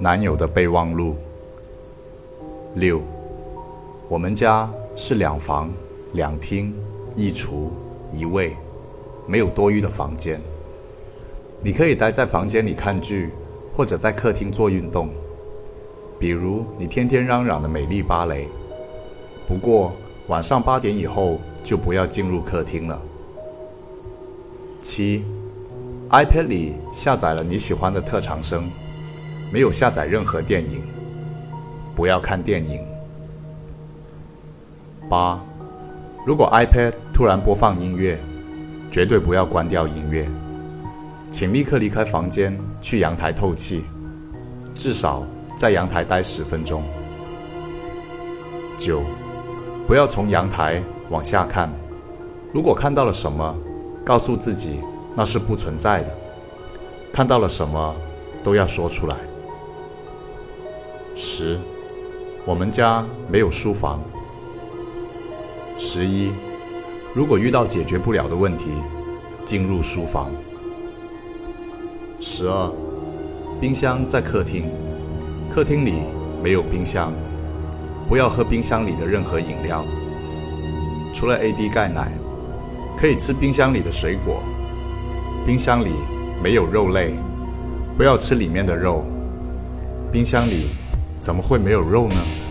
男友的备忘录。六，我们家是两房两厅一厨一卫，没有多余的房间。你可以待在房间里看剧，或者在客厅做运动，比如你天天嚷嚷的美丽芭蕾。不过晚上八点以后就不要进入客厅了。七，iPad 里下载了你喜欢的特长生，没有下载任何电影，不要看电影。八，如果 iPad 突然播放音乐，绝对不要关掉音乐，请立刻离开房间，去阳台透气，至少在阳台待十分钟。九，不要从阳台往下看，如果看到了什么。告诉自己那是不存在的。看到了什么都要说出来。十，我们家没有书房。十一，如果遇到解决不了的问题，进入书房。十二，冰箱在客厅，客厅里没有冰箱，不要喝冰箱里的任何饮料，除了 AD 钙奶。可以吃冰箱里的水果，冰箱里没有肉类，不要吃里面的肉。冰箱里怎么会没有肉呢？